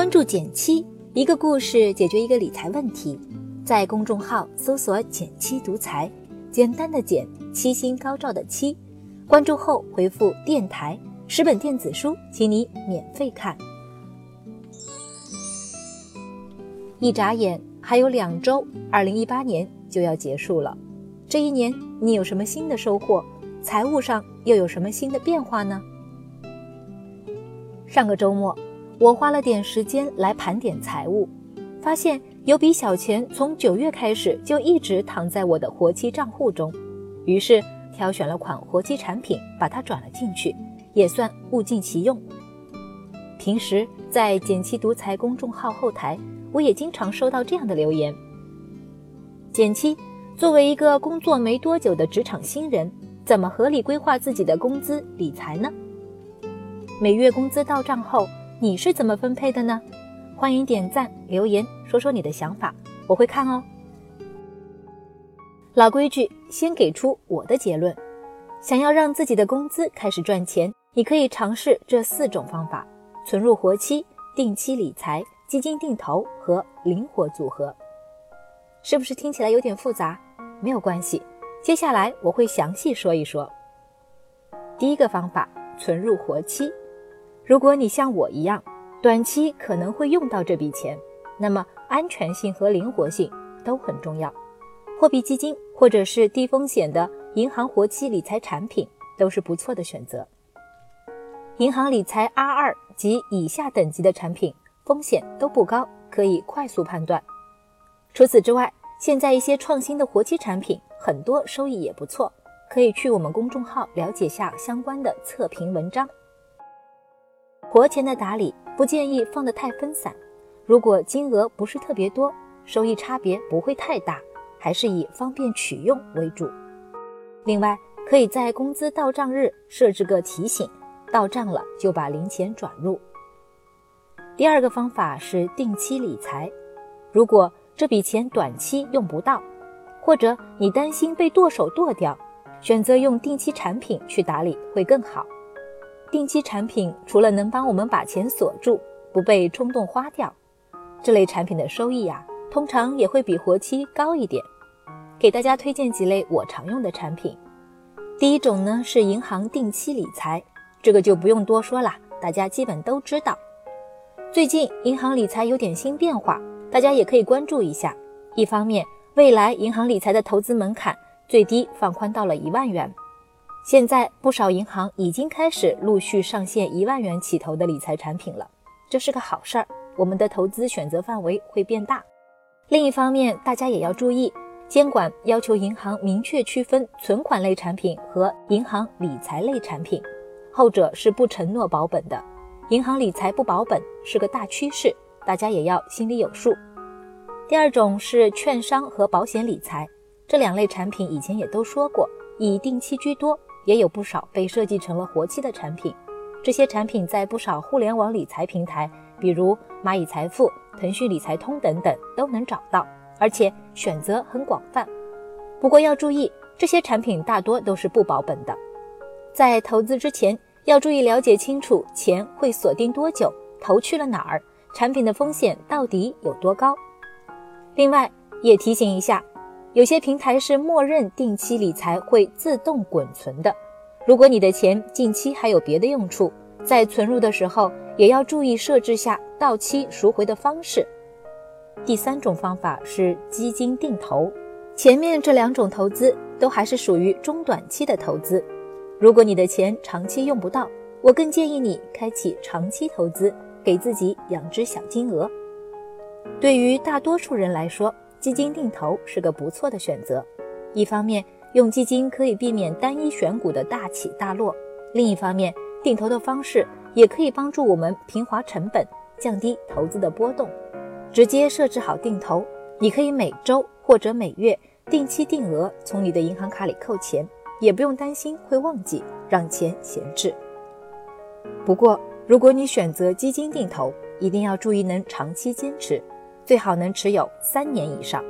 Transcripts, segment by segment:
关注减七，一个故事解决一个理财问题。在公众号搜索“减七独裁，简单的减，七星高照的七。关注后回复“电台”，十本电子书，请你免费看。一眨眼，还有两周，二零一八年就要结束了。这一年，你有什么新的收获？财务上又有什么新的变化呢？上个周末。我花了点时间来盘点财务，发现有笔小钱从九月开始就一直躺在我的活期账户中，于是挑选了款活期产品，把它转了进去，也算物尽其用。平时在减七独裁公众号后台，我也经常收到这样的留言：减七，作为一个工作没多久的职场新人，怎么合理规划自己的工资理财呢？每月工资到账后。你是怎么分配的呢？欢迎点赞留言，说说你的想法，我会看哦。老规矩，先给出我的结论。想要让自己的工资开始赚钱，你可以尝试这四种方法：存入活期、定期理财、基金定投和灵活组合。是不是听起来有点复杂？没有关系，接下来我会详细说一说。第一个方法，存入活期。如果你像我一样，短期可能会用到这笔钱，那么安全性和灵活性都很重要。货币基金或者是低风险的银行活期理财产品都是不错的选择。银行理财 R 二及以下等级的产品风险都不高，可以快速判断。除此之外，现在一些创新的活期产品很多收益也不错，可以去我们公众号了解下相关的测评文章。活钱的打理不建议放得太分散，如果金额不是特别多，收益差别不会太大，还是以方便取用为主。另外，可以在工资到账日设置个提醒，到账了就把零钱转入。第二个方法是定期理财，如果这笔钱短期用不到，或者你担心被剁手剁掉，选择用定期产品去打理会更好。定期产品除了能帮我们把钱锁住，不被冲动花掉，这类产品的收益呀，通常也会比活期高一点。给大家推荐几类我常用的产品。第一种呢是银行定期理财，这个就不用多说了，大家基本都知道。最近银行理财有点新变化，大家也可以关注一下。一方面，未来银行理财的投资门槛最低放宽到了一万元。现在不少银行已经开始陆续上线一万元起投的理财产品了，这是个好事儿，我们的投资选择范围会变大。另一方面，大家也要注意，监管要求银行明确区分存款类产品和银行理财类产品，后者是不承诺保本的，银行理财不保本是个大趋势，大家也要心里有数。第二种是券商和保险理财，这两类产品以前也都说过，以定期居多。也有不少被设计成了活期的产品，这些产品在不少互联网理财平台，比如蚂蚁财富、腾讯理财通等等都能找到，而且选择很广泛。不过要注意，这些产品大多都是不保本的。在投资之前，要注意了解清楚钱会锁定多久，投去了哪儿，产品的风险到底有多高。另外，也提醒一下。有些平台是默认定期理财会自动滚存的，如果你的钱近期还有别的用处，在存入的时候也要注意设置下到期赎回的方式。第三种方法是基金定投，前面这两种投资都还是属于中短期的投资，如果你的钱长期用不到，我更建议你开启长期投资，给自己养只小金鹅。对于大多数人来说，基金定投是个不错的选择，一方面用基金可以避免单一选股的大起大落，另一方面定投的方式也可以帮助我们平滑成本，降低投资的波动。直接设置好定投，你可以每周或者每月定期定额从你的银行卡里扣钱，也不用担心会忘记让钱闲置。不过，如果你选择基金定投，一定要注意能长期坚持。最好能持有三年以上。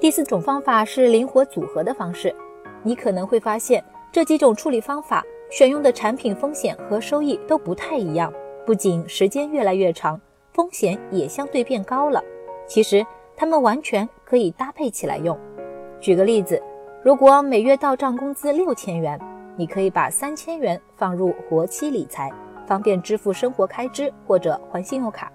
第四种方法是灵活组合的方式，你可能会发现这几种处理方法选用的产品风险和收益都不太一样，不仅时间越来越长，风险也相对变高了。其实它们完全可以搭配起来用。举个例子，如果每月到账工资六千元，你可以把三千元放入活期理财，方便支付生活开支或者还信用卡；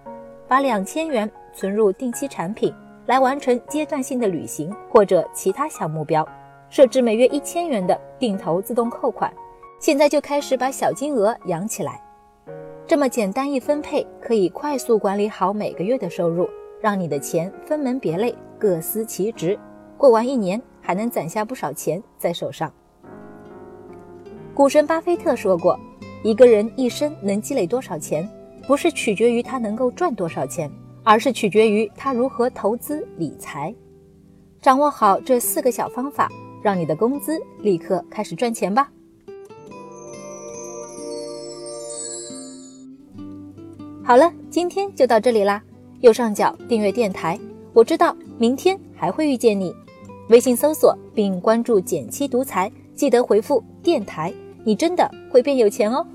把两千元存入定期产品，来完成阶段性的旅行或者其他小目标。设置每月一千元的定投自动扣款，现在就开始把小金额养起来。这么简单一分配，可以快速管理好每个月的收入，让你的钱分门别类，各司其职。过完一年，还能攒下不少钱在手上。股神巴菲特说过：“一个人一生能积累多少钱，不是取决于他能够赚多少钱，而是取决于他如何投资理财。”掌握好这四个小方法。让你的工资立刻开始赚钱吧！好了，今天就到这里啦。右上角订阅电台，我知道明天还会遇见你。微信搜索并关注“减七独裁，记得回复“电台”，你真的会变有钱哦。